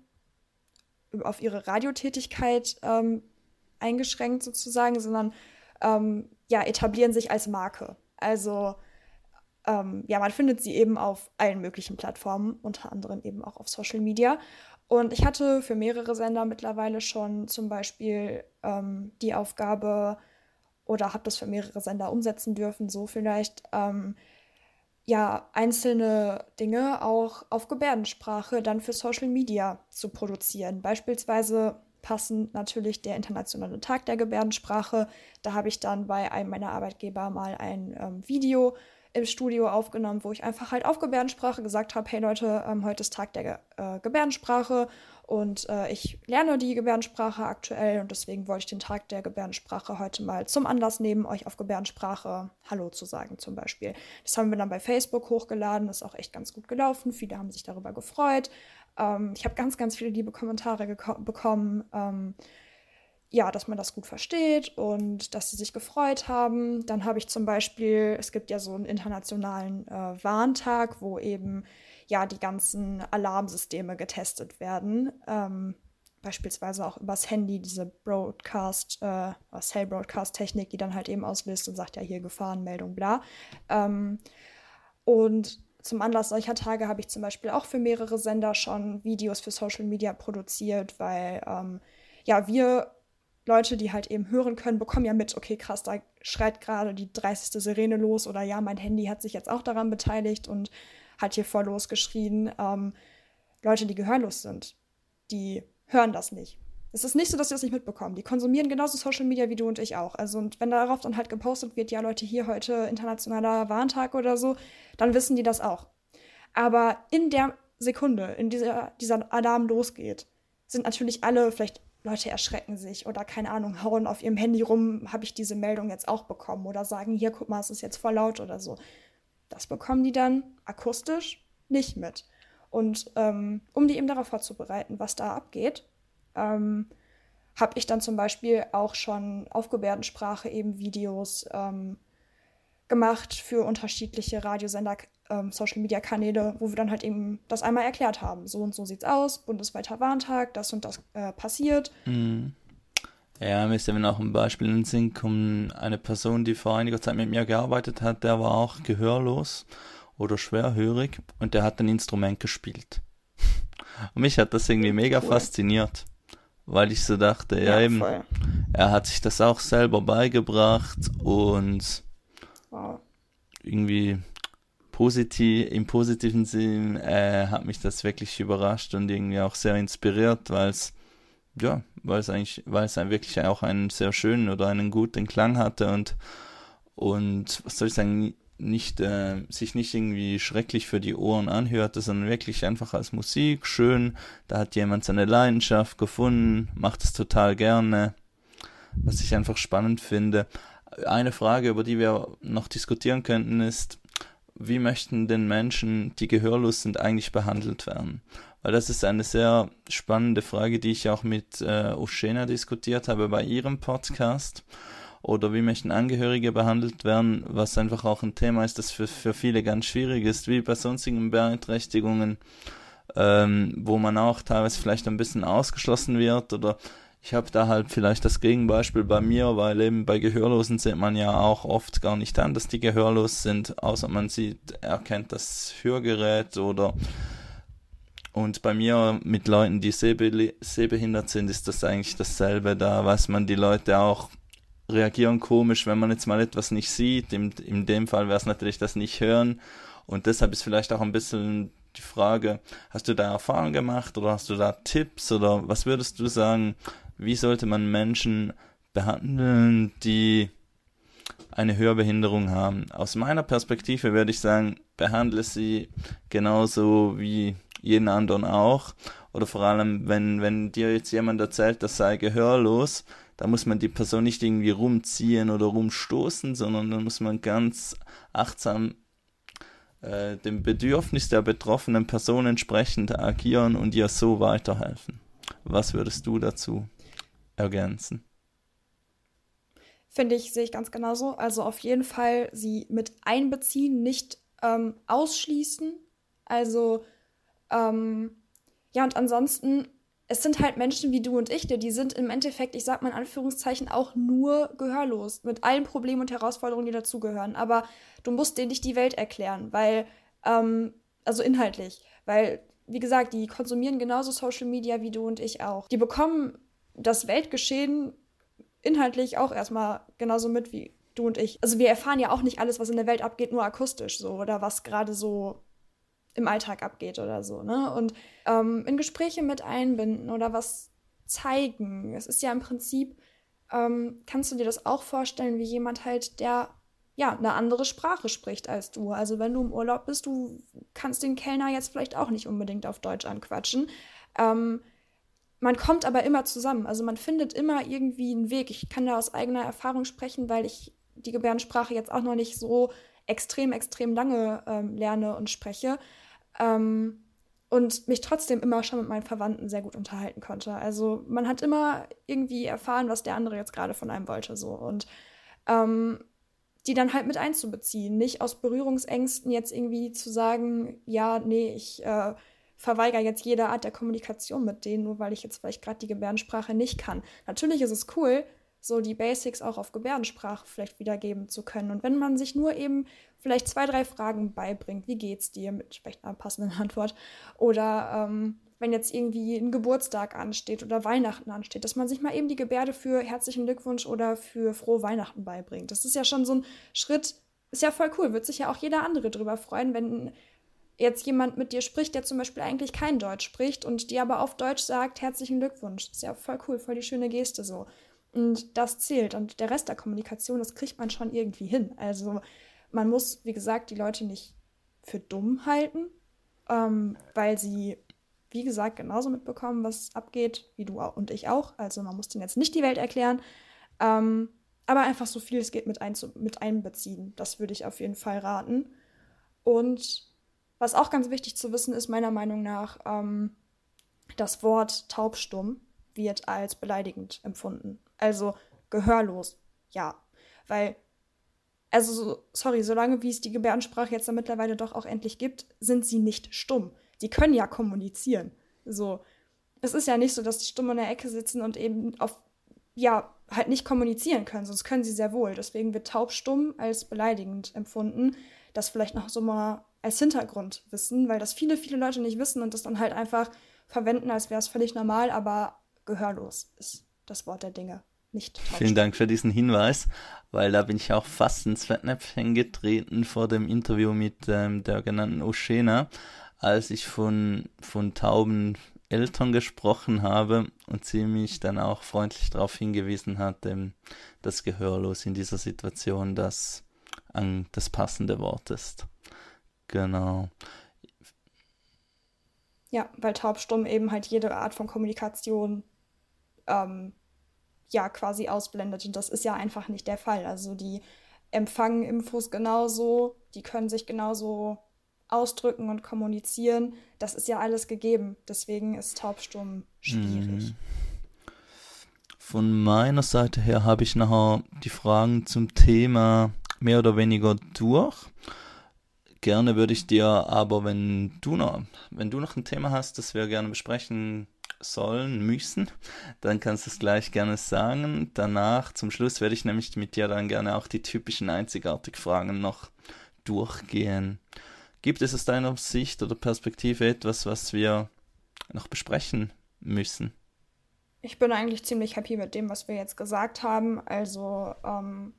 auf ihre Radiotätigkeit ähm, eingeschränkt sozusagen, sondern ähm, ja, etablieren sich als Marke. Also ähm, ja, man findet sie eben auf allen möglichen Plattformen, unter anderem eben auch auf Social Media. Und ich hatte für mehrere Sender mittlerweile schon zum Beispiel ähm, die Aufgabe oder habe das für mehrere Sender umsetzen dürfen, so vielleicht ähm, ja einzelne Dinge auch auf Gebärdensprache dann für Social Media zu produzieren. Beispielsweise passend natürlich der Internationale Tag der Gebärdensprache. Da habe ich dann bei einem meiner Arbeitgeber mal ein ähm, Video im Studio aufgenommen, wo ich einfach halt auf Gebärdensprache gesagt habe, hey Leute, ähm, heute ist Tag der Ge äh, Gebärdensprache und äh, ich lerne die Gebärdensprache aktuell und deswegen wollte ich den Tag der Gebärdensprache heute mal zum Anlass nehmen, euch auf Gebärdensprache Hallo zu sagen zum Beispiel. Das haben wir dann bei Facebook hochgeladen, ist auch echt ganz gut gelaufen. Viele haben sich darüber gefreut. Ähm, ich habe ganz, ganz viele liebe Kommentare bekommen. Ähm, ja, dass man das gut versteht und dass sie sich gefreut haben. Dann habe ich zum Beispiel, es gibt ja so einen internationalen äh, Warntag, wo eben ja die ganzen Alarmsysteme getestet werden. Ähm, beispielsweise auch übers Handy, diese Broadcast, äh, Cell Broadcast Technik, die dann halt eben auslöst und sagt ja hier Gefahrenmeldung, bla. Ähm, und zum Anlass solcher Tage habe ich zum Beispiel auch für mehrere Sender schon Videos für Social Media produziert, weil ähm, ja, wir Leute, die halt eben hören können, bekommen ja mit, okay, krass, da schreit gerade die 30. Sirene los oder ja, mein Handy hat sich jetzt auch daran beteiligt und hat hier voll losgeschrien. Ähm, Leute, die gehörlos sind, die hören das nicht. Es ist nicht so, dass sie das nicht mitbekommen. Die konsumieren genauso Social Media wie du und ich auch. Also, und wenn darauf dann halt gepostet wird, ja, Leute, hier heute internationaler Warntag oder so, dann wissen die das auch. Aber in der Sekunde, in dieser dieser Alarm losgeht, sind natürlich alle vielleicht Leute erschrecken sich oder keine Ahnung, hauen auf ihrem Handy rum, habe ich diese Meldung jetzt auch bekommen oder sagen, hier, guck mal, es ist jetzt voll laut oder so. Das bekommen die dann akustisch nicht mit. Und ähm, um die eben darauf vorzubereiten, was da abgeht, ähm, habe ich dann zum Beispiel auch schon auf Gebärdensprache eben Videos ähm, gemacht für unterschiedliche Radiosender, ähm, Social-Media-Kanäle, wo wir dann halt eben das einmal erklärt haben. So und so sieht's aus, bundesweiter Warntag, das und das äh, passiert. Mhm. Ja, mir ist ja noch ein Beispiel in den Sinn kommen. Eine Person, die vor einiger Zeit mit mir gearbeitet hat, der war auch gehörlos oder schwerhörig und der hat ein Instrument gespielt. Und mich hat das irgendwie mega cool. fasziniert, weil ich so dachte, ja, ja eben, voll. er hat sich das auch selber beigebracht und wow. irgendwie positiv, im positiven Sinn äh, hat mich das wirklich überrascht und irgendwie auch sehr inspiriert, weil es ja, weil es eigentlich, weil es wirklich auch einen sehr schönen oder einen guten Klang hatte und und was soll ich sagen, nicht äh, sich nicht irgendwie schrecklich für die Ohren anhörte, sondern wirklich einfach als Musik schön. Da hat jemand seine Leidenschaft gefunden, macht es total gerne, was ich einfach spannend finde. Eine Frage, über die wir noch diskutieren könnten, ist, wie möchten denn Menschen, die gehörlos sind, eigentlich behandelt werden? Weil das ist eine sehr spannende Frage, die ich auch mit äh, Ushena diskutiert habe bei ihrem Podcast. Oder wie möchten Angehörige behandelt werden, was einfach auch ein Thema ist, das für, für viele ganz schwierig ist, wie bei sonstigen Beeinträchtigungen, ähm, wo man auch teilweise vielleicht ein bisschen ausgeschlossen wird oder ich habe da halt vielleicht das Gegenbeispiel bei mir, weil eben bei Gehörlosen sieht man ja auch oft gar nicht an, dass die gehörlos sind, außer man sieht, erkennt das Hörgerät oder und bei mir mit Leuten, die sehbe sehbehindert sind, ist das eigentlich dasselbe. Da weiß man, die Leute auch reagieren komisch, wenn man jetzt mal etwas nicht sieht. In, in dem Fall wäre es natürlich das nicht hören. Und deshalb ist vielleicht auch ein bisschen die Frage, hast du da Erfahrung gemacht oder hast du da Tipps oder was würdest du sagen, wie sollte man Menschen behandeln, die eine Hörbehinderung haben. Aus meiner Perspektive würde ich sagen, behandle sie genauso wie jeden anderen auch. Oder vor allem, wenn, wenn dir jetzt jemand erzählt, das sei gehörlos, da muss man die Person nicht irgendwie rumziehen oder rumstoßen, sondern dann muss man ganz achtsam äh, dem Bedürfnis der betroffenen Person entsprechend agieren und ihr so weiterhelfen. Was würdest du dazu ergänzen. Finde ich, sehe ich ganz genauso. Also auf jeden Fall sie mit einbeziehen, nicht ähm, ausschließen. Also ähm, ja, und ansonsten, es sind halt Menschen wie du und ich, die sind im Endeffekt, ich sag mal in Anführungszeichen, auch nur gehörlos, mit allen Problemen und Herausforderungen, die dazugehören. Aber du musst denen nicht die Welt erklären, weil, ähm, also inhaltlich, weil, wie gesagt, die konsumieren genauso Social Media wie du und ich auch. Die bekommen das Weltgeschehen inhaltlich auch erstmal genauso mit wie du und ich. Also wir erfahren ja auch nicht alles, was in der Welt abgeht, nur akustisch so oder was gerade so im Alltag abgeht oder so, ne? Und ähm, in Gespräche mit einbinden oder was zeigen. Es ist ja im Prinzip, ähm, kannst du dir das auch vorstellen, wie jemand halt, der ja eine andere Sprache spricht als du. Also wenn du im Urlaub bist, du kannst den Kellner jetzt vielleicht auch nicht unbedingt auf Deutsch anquatschen. Ähm, man kommt aber immer zusammen. Also man findet immer irgendwie einen Weg. Ich kann da aus eigener Erfahrung sprechen, weil ich die Gebärdensprache jetzt auch noch nicht so extrem, extrem lange ähm, lerne und spreche. Ähm, und mich trotzdem immer schon mit meinen Verwandten sehr gut unterhalten konnte. Also man hat immer irgendwie erfahren, was der andere jetzt gerade von einem wollte. So. Und ähm, die dann halt mit einzubeziehen. Nicht aus Berührungsängsten jetzt irgendwie zu sagen, ja, nee, ich äh, verweigere jetzt jede Art der Kommunikation mit denen, nur weil ich jetzt vielleicht gerade die Gebärdensprache nicht kann. Natürlich ist es cool, so die Basics auch auf Gebärdensprache vielleicht wiedergeben zu können. Und wenn man sich nur eben vielleicht zwei, drei Fragen beibringt, wie geht's dir mit vielleicht einer passenden Antwort oder ähm, wenn jetzt irgendwie ein Geburtstag ansteht oder Weihnachten ansteht, dass man sich mal eben die Gebärde für herzlichen Glückwunsch oder für frohe Weihnachten beibringt. Das ist ja schon so ein Schritt, ist ja voll cool, wird sich ja auch jeder andere drüber freuen, wenn jetzt jemand mit dir spricht, der zum Beispiel eigentlich kein Deutsch spricht und dir aber auf Deutsch sagt, herzlichen Glückwunsch. Das ist ja voll cool, voll die schöne Geste so. Und das zählt. Und der Rest der Kommunikation, das kriegt man schon irgendwie hin. Also man muss, wie gesagt, die Leute nicht für dumm halten, ähm, weil sie wie gesagt, genauso mitbekommen, was abgeht, wie du und ich auch. Also man muss denen jetzt nicht die Welt erklären. Ähm, aber einfach so viel es geht mit, ein, mit einbeziehen. Das würde ich auf jeden Fall raten. Und was auch ganz wichtig zu wissen ist, meiner Meinung nach, ähm, das Wort taubstumm wird als beleidigend empfunden. Also gehörlos, ja. Weil, also, sorry, solange wie es die Gebärdensprache jetzt mittlerweile doch auch endlich gibt, sind sie nicht stumm. Die können ja kommunizieren. So, es ist ja nicht so, dass die stumm in der Ecke sitzen und eben auf, ja, halt nicht kommunizieren können, sonst können sie sehr wohl. Deswegen wird taubstumm als beleidigend empfunden. Das vielleicht noch so mal als Hintergrund wissen, weil das viele, viele Leute nicht wissen und das dann halt einfach verwenden, als wäre es völlig normal, aber gehörlos ist das Wort der Dinge. Nicht taubstumm. Vielen Dank für diesen Hinweis, weil da bin ich auch fast ins Fettnäpfchen getreten vor dem Interview mit ähm, der genannten Oshena, als ich von, von tauben Eltern gesprochen habe und sie mich dann auch freundlich darauf hingewiesen hat, ähm, dass gehörlos in dieser Situation das, an, das passende Wort ist. Genau. Ja, weil taubstumm eben halt jede Art von Kommunikation ähm, ja quasi ausblendet und das ist ja einfach nicht der Fall. Also die empfangen Infos genauso, die können sich genauso ausdrücken und kommunizieren. Das ist ja alles gegeben. Deswegen ist taubstumm schwierig. Mhm. Von meiner Seite her habe ich nachher die Fragen zum Thema mehr oder weniger durch. Gerne würde ich dir aber, wenn du noch, wenn du noch ein Thema hast, das wir gerne besprechen sollen, müssen, dann kannst du es gleich gerne sagen. Danach, zum Schluss, werde ich nämlich mit dir dann gerne auch die typischen einzigartig Fragen noch durchgehen. Gibt es aus deiner Sicht oder Perspektive etwas, was wir noch besprechen müssen? Ich bin eigentlich ziemlich happy mit dem, was wir jetzt gesagt haben. Also, ähm,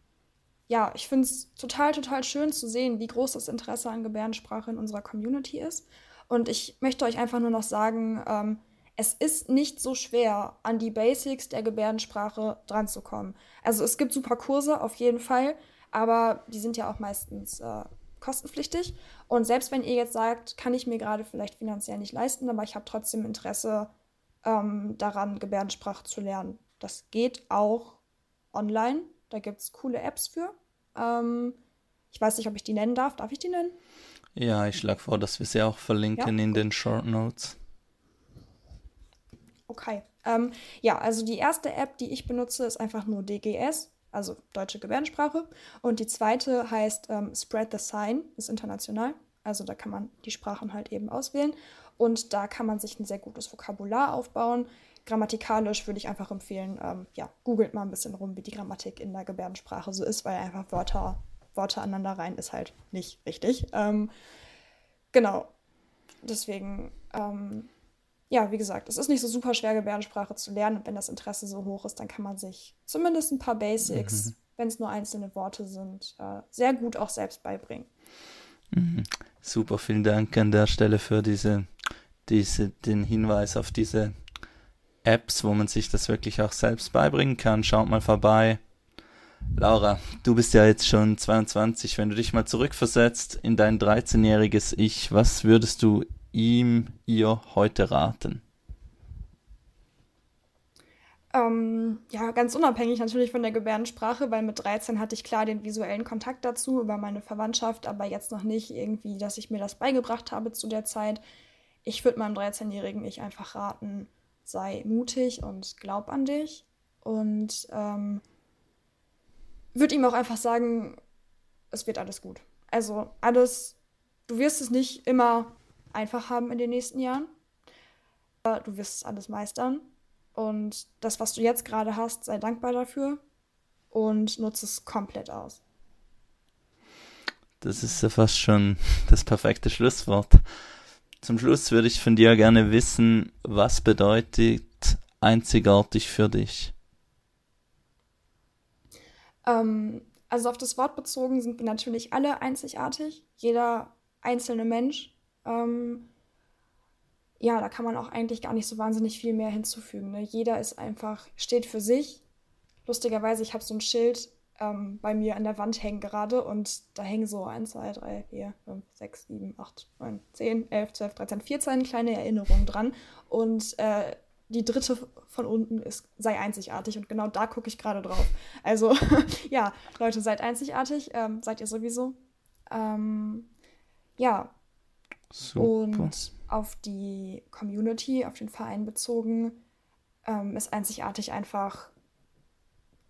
ja, ich finde es total, total schön zu sehen, wie groß das Interesse an Gebärdensprache in unserer Community ist. Und ich möchte euch einfach nur noch sagen, ähm, es ist nicht so schwer, an die Basics der Gebärdensprache dranzukommen. Also es gibt super Kurse auf jeden Fall, aber die sind ja auch meistens äh, kostenpflichtig. Und selbst wenn ihr jetzt sagt, kann ich mir gerade vielleicht finanziell nicht leisten, aber ich habe trotzdem Interesse ähm, daran, Gebärdensprache zu lernen. Das geht auch online. Da gibt es coole Apps für. Ähm, ich weiß nicht, ob ich die nennen darf. Darf ich die nennen? Ja, ich schlage vor, dass wir sie auch verlinken ja? in den Short Notes. Okay. Ähm, ja, also die erste App, die ich benutze, ist einfach nur DGS, also deutsche Gebärdensprache. Und die zweite heißt ähm, Spread the Sign, ist international. Also da kann man die Sprachen halt eben auswählen. Und da kann man sich ein sehr gutes Vokabular aufbauen grammatikalisch würde ich einfach empfehlen, ähm, ja, googelt mal ein bisschen rum, wie die Grammatik in der Gebärdensprache so ist, weil einfach Wörter, Worte aneinander rein ist halt nicht richtig. Ähm, genau. Deswegen, ähm, ja, wie gesagt, es ist nicht so super schwer, Gebärdensprache zu lernen. Und wenn das Interesse so hoch ist, dann kann man sich zumindest ein paar Basics, mhm. wenn es nur einzelne Worte sind, äh, sehr gut auch selbst beibringen. Mhm. Super, vielen Dank an der Stelle für diese, diese, den Hinweis auf diese Apps, wo man sich das wirklich auch selbst beibringen kann. Schaut mal vorbei. Laura, du bist ja jetzt schon 22. Wenn du dich mal zurückversetzt in dein 13-jähriges Ich, was würdest du ihm, ihr heute raten? Ähm, ja, ganz unabhängig natürlich von der Gebärdensprache, weil mit 13 hatte ich klar den visuellen Kontakt dazu über meine Verwandtschaft, aber jetzt noch nicht irgendwie, dass ich mir das beigebracht habe zu der Zeit. Ich würde meinem 13-jährigen Ich einfach raten, sei mutig und glaub an dich. Und ähm, würde ihm auch einfach sagen, es wird alles gut. Also alles, du wirst es nicht immer einfach haben in den nächsten Jahren. Du wirst es alles meistern. Und das, was du jetzt gerade hast, sei dankbar dafür und nutze es komplett aus. Das ist ja fast schon das perfekte Schlusswort. Zum Schluss würde ich von dir gerne wissen, was bedeutet einzigartig für dich? Ähm, also auf das Wort bezogen sind wir natürlich alle einzigartig, jeder einzelne Mensch. Ähm, ja, da kann man auch eigentlich gar nicht so wahnsinnig viel mehr hinzufügen. Ne? Jeder ist einfach, steht für sich. Lustigerweise, ich habe so ein Schild ähm, bei mir an der Wand hängen gerade und da hängen so 1, 2, 3, 4, 5, 6, 7, 8, 9, 10, 11, 12, 13, 14 kleine Erinnerungen dran. Und äh, die dritte von unten ist, sei einzigartig und genau da gucke ich gerade drauf. Also ja, Leute, seid einzigartig, ähm, seid ihr sowieso. Ähm, ja. Super. Und auf die Community, auf den Verein bezogen, ähm, ist einzigartig einfach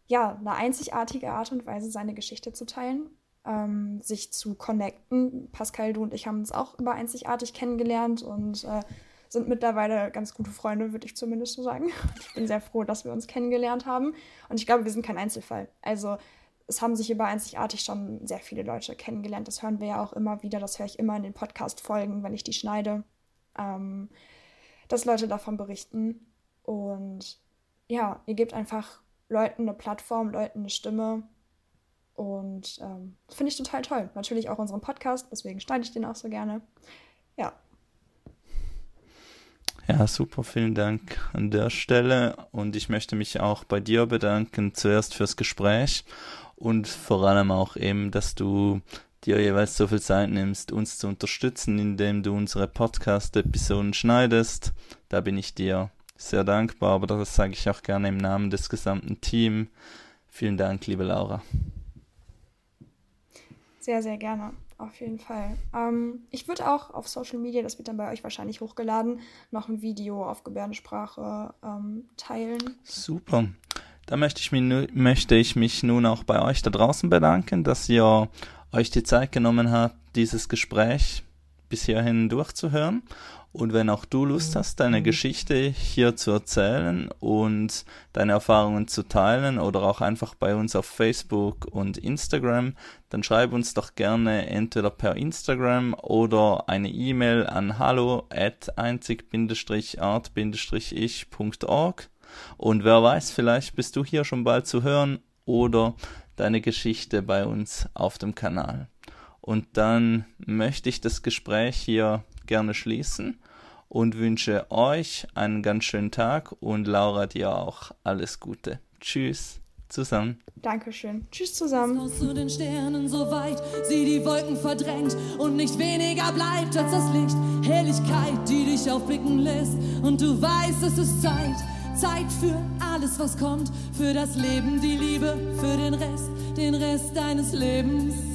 ja, eine einzigartige Art und Weise, seine Geschichte zu teilen, ähm, sich zu connecten. Pascal, du und ich haben uns auch über einzigartig kennengelernt und äh, sind mittlerweile ganz gute Freunde, würde ich zumindest so sagen. Ich bin sehr froh, dass wir uns kennengelernt haben. Und ich glaube, wir sind kein Einzelfall. Also es haben sich über einzigartig schon sehr viele Leute kennengelernt. Das hören wir ja auch immer wieder. Das höre ich immer in den Podcast-Folgen, wenn ich die schneide, ähm, dass Leute davon berichten. Und ja, ihr gebt einfach Leuten eine Plattform, Leuten eine Stimme. Und ähm, das finde ich total toll. Natürlich auch unseren Podcast, deswegen schneide ich den auch so gerne. Ja. Ja, super, vielen Dank an der Stelle. Und ich möchte mich auch bei dir bedanken, zuerst fürs Gespräch und vor allem auch eben, dass du dir jeweils so viel Zeit nimmst, uns zu unterstützen, indem du unsere Podcast-Episoden schneidest. Da bin ich dir sehr dankbar, aber das sage ich auch gerne im Namen des gesamten Teams. Vielen Dank, liebe Laura. Sehr, sehr gerne. Auf jeden Fall. Ähm, ich würde auch auf Social Media, das wird dann bei euch wahrscheinlich hochgeladen, noch ein Video auf Gebärdensprache ähm, teilen. Super. Da möchte ich, mich, möchte ich mich nun auch bei euch da draußen bedanken, dass ihr euch die Zeit genommen habt, dieses Gespräch bis hierhin durchzuhören. Und wenn auch du Lust hast, deine Geschichte hier zu erzählen und deine Erfahrungen zu teilen oder auch einfach bei uns auf Facebook und Instagram, dann schreib uns doch gerne entweder per Instagram oder eine E-Mail an hallo at einzig-art-ich.org. Und wer weiß, vielleicht bist du hier schon bald zu hören oder deine Geschichte bei uns auf dem Kanal. Und dann möchte ich das Gespräch hier gerne schließen und wünsche euch einen ganz schönen Tag und Laura dir auch alles Gute. Tschüss zusammen. Dankeschön. Tschüss zusammen. Zu den Sternen so weit, sie die Wolken verdrängt und nicht weniger bleibt als das Licht. Helligkeit, die dich aufblicken lässt und du weißt, es ist Zeit. Zeit für alles, was kommt, für das Leben, die Liebe, für den Rest, den Rest deines Lebens.